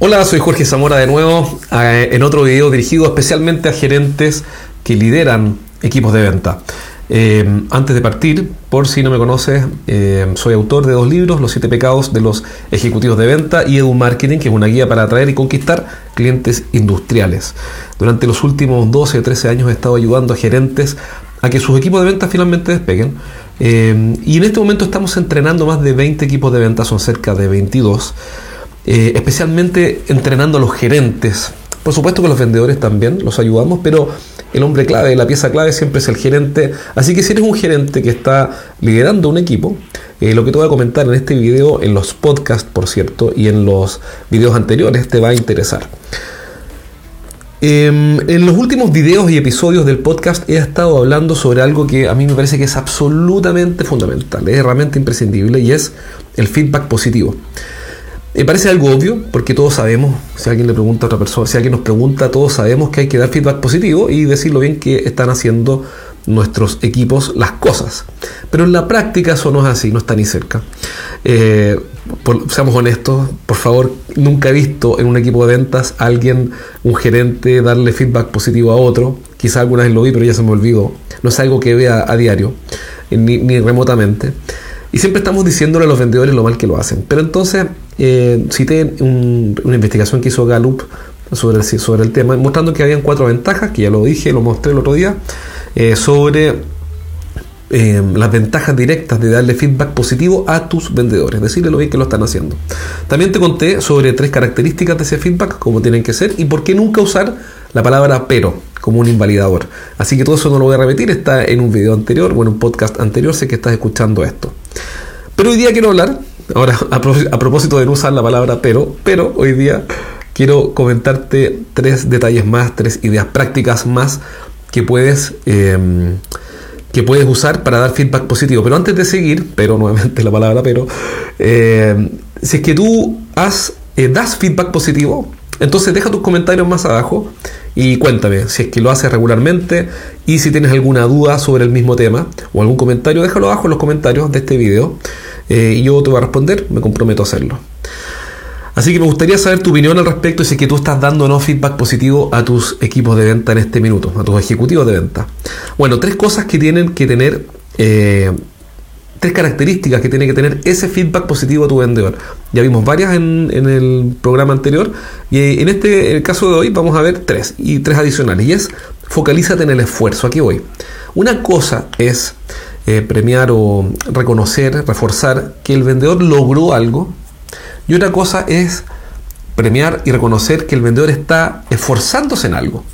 Hola, soy Jorge Zamora de nuevo eh, en otro video dirigido especialmente a gerentes que lideran equipos de venta. Eh, antes de partir, por si no me conoces, eh, soy autor de dos libros, Los siete pecados de los ejecutivos de venta y Edu Marketing, que es una guía para atraer y conquistar clientes industriales. Durante los últimos 12 o 13 años he estado ayudando a gerentes a que sus equipos de venta finalmente despeguen. y en este momento estamos entrenando más de 20 equipos de venta, son cerca de 22. Eh, especialmente entrenando a los gerentes. Por supuesto que los vendedores también los ayudamos, pero el hombre clave, la pieza clave siempre es el gerente. Así que si eres un gerente que está liderando un equipo, eh, lo que te voy a comentar en este video, en los podcasts, por cierto, y en los videos anteriores, te va a interesar. Em, en los últimos videos y episodios del podcast he estado hablando sobre algo que a mí me parece que es absolutamente fundamental, es realmente imprescindible y es el feedback positivo. Me parece algo obvio, porque todos sabemos, si alguien le pregunta a otra persona, si alguien nos pregunta, todos sabemos que hay que dar feedback positivo y decirlo bien que están haciendo nuestros equipos las cosas. Pero en la práctica eso no es así, no está ni cerca. Eh, seamos honestos, por favor, nunca he visto en un equipo de ventas a alguien, un gerente, darle feedback positivo a otro. Quizá alguna vez lo vi, pero ya se me olvidó. No es algo que vea a diario, ni, ni remotamente. Y siempre estamos diciéndole a los vendedores lo mal que lo hacen. Pero entonces eh, cité una investigación que hizo Gallup sobre el, sobre el tema, mostrando que habían cuatro ventajas, que ya lo dije, lo mostré el otro día, eh, sobre eh, las ventajas directas de darle feedback positivo a tus vendedores, decirle lo bien que lo están haciendo. También te conté sobre tres características de ese feedback, cómo tienen que ser y por qué nunca usar la palabra pero como un invalidador. Así que todo eso no lo voy a repetir, está en un video anterior o en un podcast anterior, sé que estás escuchando esto. Pero hoy día quiero hablar, ahora a, propósito de no usar la palabra pero, pero hoy día quiero comentarte tres detalles más, tres ideas prácticas más que puedes, em, que puedes usar para dar feedback positivo. Pero antes de seguir, pero nuevamente la palabra pero, em, si es que tú eh, das feedback positivo, entonces deja tus comentarios más abajo y cuéntame si es que lo haces regularmente y si tienes alguna duda sobre el mismo tema o algún comentario, déjalo abajo en los comentarios de este video eh, y yo te voy a responder, me comprometo a hacerlo. Así que me gustaría saber tu opinión al respecto y si es que tú estás dando no feedback positivo a tus equipos de venta en este minuto, a tus ejecutivos de venta. Bueno, tres cosas que tienen que tener, eh, tres características que tiene que tener ese feedback positivo a tu vendedor. Ya vimos varias en, el programa anterior y en este el caso de hoy vamos a ver tres y tres adicionales. Y es focalízate en el esfuerzo. Aquí voy. Una cosa es eh, premiar o reconocer, reforzar que el vendedor logró algo. Y otra cosa es premiar y reconocer que el vendedor está esforzándose en algo.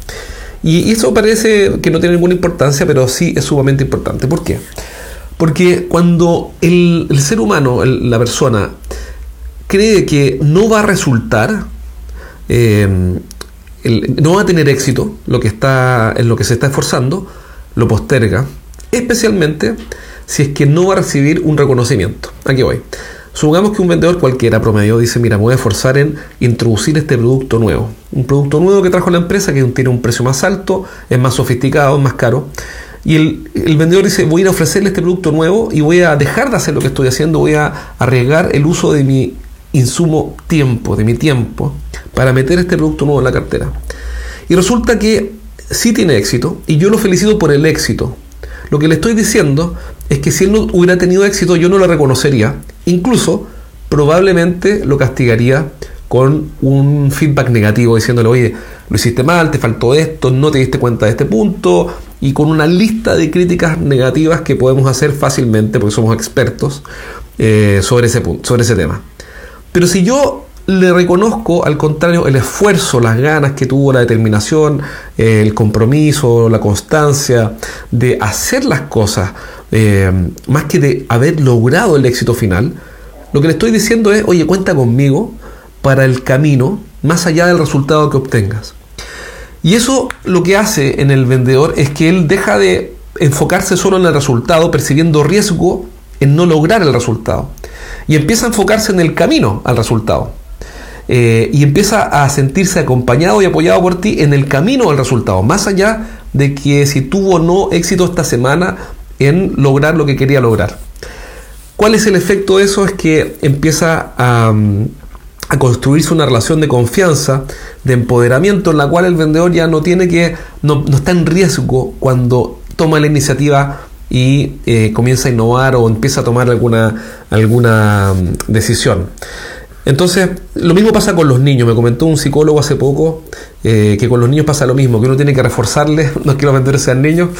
Y eso parece que no tiene ninguna importancia, pero sí es sumamente importante. ¿Por qué? Porque cuando el, ser humano, la persona, cree que no va a resultar, eh, no va a tener éxito lo que está, en lo que se está esforzando, lo posterga, especialmente si es que no va a recibir un reconocimiento. Aquí voy. Supongamos que un vendedor cualquiera promedio dice, mira, me voy a esforzar en introducir este producto nuevo. Un producto nuevo que trajo la empresa que tiene un precio más alto, es más sofisticado, es más caro. Y el, vendedor dice, voy a ir a ofrecerle este producto nuevo y voy a dejar de hacer lo que estoy haciendo, voy a arriesgar el uso de mi insumo tiempo, de mi tiempo, para meter este producto nuevo en la cartera. Y resulta que sí tiene éxito y yo lo felicito por el éxito, lo que le estoy diciendo es que si él no hubiera tenido éxito, yo no lo reconocería. Incluso, probablemente lo castigaría con un feedback negativo, diciéndole, oye, lo hiciste mal, te faltó esto, no te diste cuenta de este punto, y con una lista de críticas negativas que podemos hacer fácilmente, porque somos expertos, eh, sobre, ese punto, sobre ese tema. Pero si yo le reconozco, al contrario, el esfuerzo, las ganas que tuvo, la determinación, el compromiso, la constancia de hacer las cosas, eh, más que de haber logrado el éxito final, lo que le estoy diciendo es, oye, cuenta conmigo para el camino más allá del resultado que obtengas. Y eso lo que hace en el vendedor es que él deja de enfocarse solo en el resultado, percibiendo riesgo en no lograr el resultado. Y empieza a enfocarse en el camino al resultado. Eh, y empieza a sentirse acompañado y apoyado por ti en el camino al resultado, más allá de que si tuvo o no éxito esta semana en lograr lo que quería lograr. ¿Cuál es el efecto de eso? Es que empieza a, a construirse una relación de confianza, de empoderamiento, en la cual el vendedor ya no tiene que, no, está en riesgo cuando toma la iniciativa y eh, comienza a innovar o empieza a tomar alguna, alguna mm, decisión. Entonces, lo mismo pasa con los niños. Me comentó un psicólogo hace poco eh, que con los niños pasa lo mismo, que uno tiene que reforzarles, no quiero vender sean niños,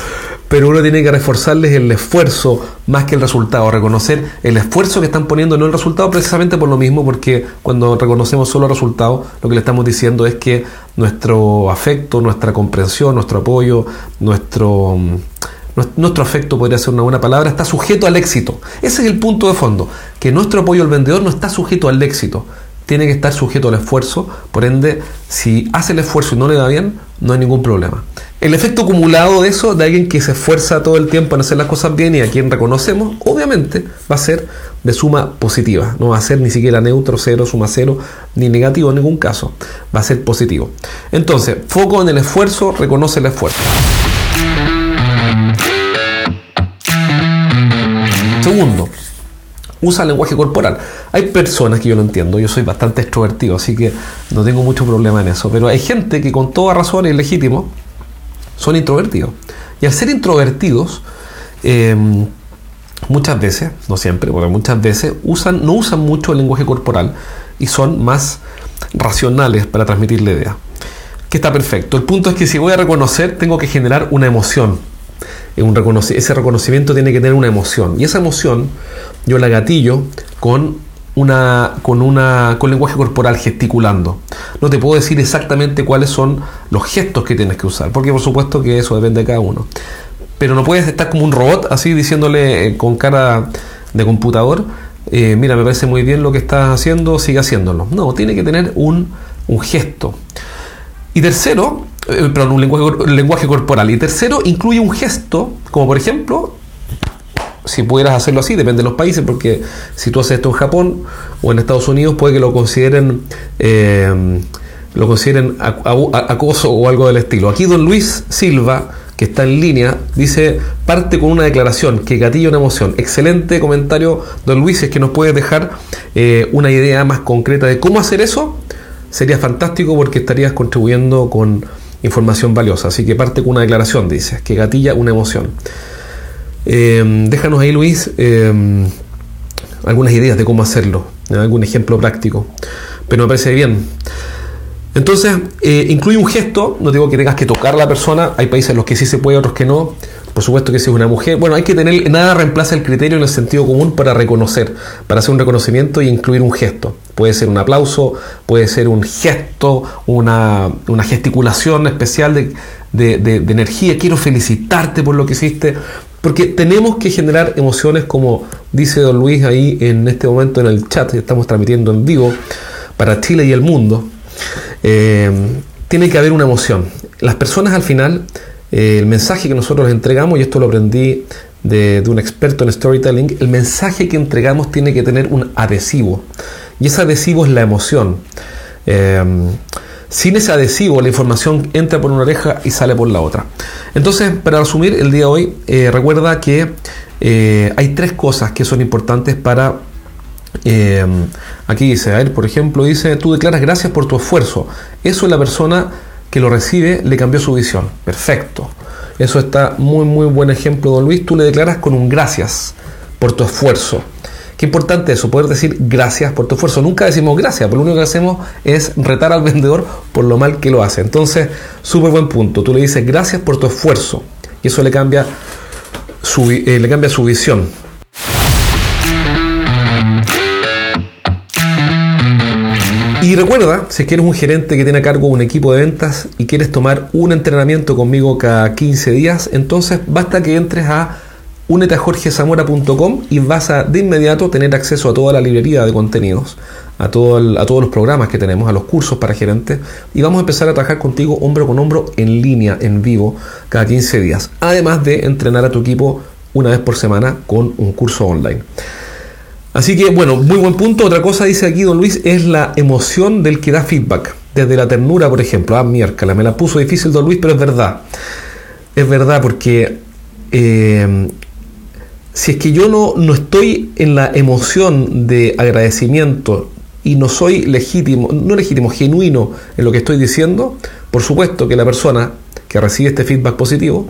pero uno tiene que reforzarles el esfuerzo más que el resultado, reconocer el esfuerzo que están poniendo, no el resultado, precisamente por lo mismo, porque cuando reconocemos solo el resultado, lo que le estamos diciendo es que nuestro afecto, nuestra comprensión, nuestro apoyo, nuestro mm, nuestro afecto podría ser una buena palabra, está sujeto al éxito. Ese es el punto de fondo, que nuestro apoyo al vendedor no está sujeto al éxito, tiene que estar sujeto al esfuerzo, por ende, si hace el esfuerzo y no le da bien, no hay ningún problema. El efecto acumulado de eso, de alguien que se esfuerza todo el tiempo en hacer las cosas bien y a quien reconocemos, obviamente va a ser de suma positiva, no va a ser ni siquiera neutro, cero, suma cero, ni negativo en ningún caso, va a ser positivo. Entonces, foco en el esfuerzo, reconoce el esfuerzo. Segundo, usa lenguaje corporal. Hay personas que yo no entiendo, yo soy bastante extrovertido, así que no tengo mucho problema en eso, pero hay gente que con toda razón es legítimo son introvertidos. Y al ser introvertidos, em, muchas veces, no siempre, pero muchas veces usan, no usan mucho el lenguaje corporal y son más racionales para transmitir la idea. Que está perfecto. El punto es que si voy a reconocer, tengo que generar una emoción ese reconocimiento tiene que tener una emoción. Y esa emoción yo la gatillo con una, con una con lenguaje corporal gesticulando. No te puedo decir exactamente cuáles son los gestos que tienes que usar, porque por supuesto que eso depende de cada uno. Pero no puedes estar como un robot así diciéndole eh, con cara de computador, eh, mira, me parece muy bien lo que estás haciendo, sigue haciéndolo. No, tiene que tener un, un gesto. Y tercero, eh, perdón, un lenguaje, lenguaje corporal. Y tercero, incluye un gesto, como por ejemplo, si pudieras hacerlo así, depende de los países, porque si tú haces esto en Japón o en Estados Unidos, puede que lo consideren eh, lo consideren acoso o algo del estilo. Aquí don Luis Silva, que está en línea, dice, parte con una declaración que gatilla una emoción. Excelente comentario, don Luis, es que nos puedes dejar eh, una idea más concreta de cómo hacer eso. Sería fantástico porque estarías contribuyendo con información valiosa. Así que parte con una declaración, dice, que gatilla una emoción. Em, déjanos ahí, Luis, em, algunas ideas de cómo hacerlo, algún ejemplo práctico. Pero me parece bien. Entonces, eh, incluye un gesto, no digo que tengas que tocar a la persona, hay países en los que sí se puede, otros que no. Por supuesto que si es una mujer, bueno, hay que tener, nada reemplaza el criterio en el sentido común para reconocer, para hacer un reconocimiento y incluir un gesto. Puede ser un aplauso, puede ser un gesto, una, gesticulación especial de, de, energía. Quiero felicitarte por lo que hiciste. Porque tenemos que generar emociones como dice don Luis ahí en este momento en el chat, que estamos transmitiendo en vivo para Chile y el mundo. Eh, tiene que haber una emoción. Las personas al final eh, el mensaje que nosotros entregamos, y esto lo aprendí de, un experto en storytelling, el mensaje que entregamos tiene que tener un adhesivo. Y ese adhesivo es la emoción. Em, sin ese adhesivo, la información entra por una oreja y sale por la otra. Entonces, para resumir el día de hoy, eh, recuerda que eh, hay tres cosas que son importantes para em, aquí dice, a por ejemplo, dice, tú declaras gracias por tu esfuerzo. Eso es la persona que lo recibe le cambió su visión. Perfecto. Eso está muy, muy buen ejemplo, don Luis. Tú le declaras con un gracias por tu esfuerzo. Qué importante eso, poder decir gracias por tu esfuerzo. Nunca decimos gracias, pero lo único que hacemos es retar al vendedor por lo mal que lo hace. Entonces, súper buen punto. Tú le dices gracias por tu esfuerzo. Y eso le cambia su, eh, le cambia su visión. Y recuerda, si quieres un gerente que tiene a cargo un equipo de ventas y quieres tomar un entrenamiento conmigo cada 15 días, entonces basta que entres a unetajorgezamora.com y vas a de inmediato tener acceso a toda la librería de contenidos, a, a todos los programas que tenemos, a los cursos para gerentes y vamos a empezar a trabajar contigo hombro con hombro en línea, en vivo, cada 15 días. Además de entrenar a tu equipo una vez por semana con un curso online. Así que, bueno, muy buen punto. Otra cosa, dice aquí don Luis, es la emoción del que da feedback. Desde la ternura, por ejemplo. Ah, miércoles, me la puso difícil don Luis, pero es verdad. Es verdad, porque eh, si es que yo no, no estoy en la emoción de agradecimiento y no soy legítimo, no legítimo, genuino en lo que estoy diciendo, por supuesto que la persona que recibe este feedback positivo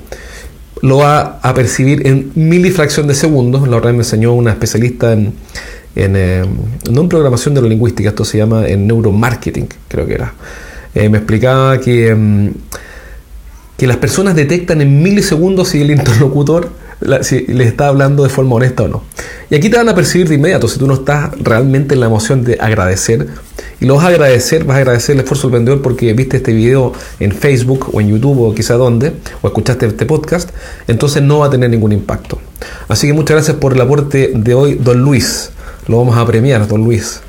lo va a percibir en milifracción de segundos. La otra vez me enseñó una especialista en, eh, no en programación de la lingüística, esto se llama en neuromarketing, creo que era. Eh, me explicaba que, mm, que las personas detectan en milisegundos si el interlocutor si les está hablando de forma honesta o no. Y aquí te van a percibir de inmediato si tú no estás realmente en la emoción de agradecer. Y lo vas a agradecer, vas a agradecer el esfuerzo del vendedor porque viste este video en Facebook o en YouTube o quizá donde, o escuchaste este podcast, entonces no va a tener ningún impacto. Así que muchas gracias por el aporte de hoy, don Luis. Lo vamos a premiar, don Luis.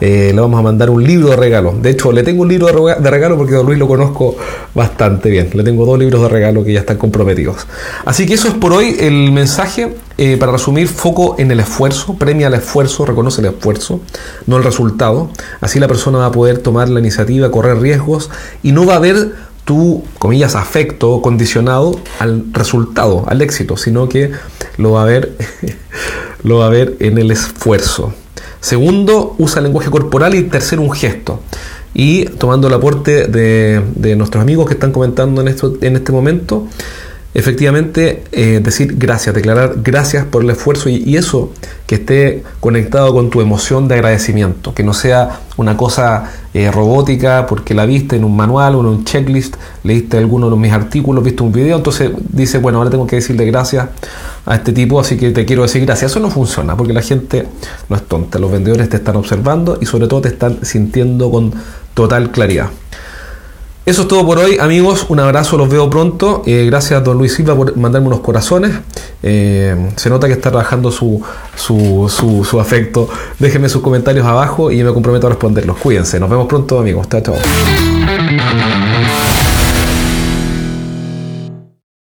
Eh, le vamos a mandar un libro de regalo. De hecho, le tengo un libro de regalo porque don Luis lo conozco bastante bien. Le tengo dos libros de regalo que ya están comprometidos. Así que eso es por hoy el mensaje. Eh, para resumir, foco en el esfuerzo, premia el esfuerzo, reconoce el esfuerzo, no el resultado. Así la persona va a poder tomar la iniciativa, correr riesgos y no va a haber tu, comillas, afecto condicionado al resultado, al éxito, sino que lo va a ver, lo va a ver en el esfuerzo. Segundo, usa lenguaje corporal y tercero, un gesto. Y tomando el aporte de, nuestros amigos que están comentando en, esto, en este momento, efectivamente eh, decir gracias, declarar gracias por el esfuerzo y, eso que esté conectado con tu emoción de agradecimiento, que no sea una cosa eh, robótica porque la viste en un manual o en un checklist, leíste alguno de mis artículos, viste un video, entonces dice, bueno, ahora tengo que decirle gracias a este tipo, así que te quiero decir gracias. Eso no funciona porque la gente no es tonta, los vendedores te están observando y sobre todo te están sintiendo con total claridad. Eso es todo por hoy, amigos. Un abrazo, los veo pronto. Eh, gracias, don Luis Silva, por mandarme unos corazones. Eh, se nota que está trabajando su, su, su, su, afecto. Déjenme sus comentarios abajo y me comprometo a responderlos. Cuídense. Nos vemos pronto, amigos. Chao, chao.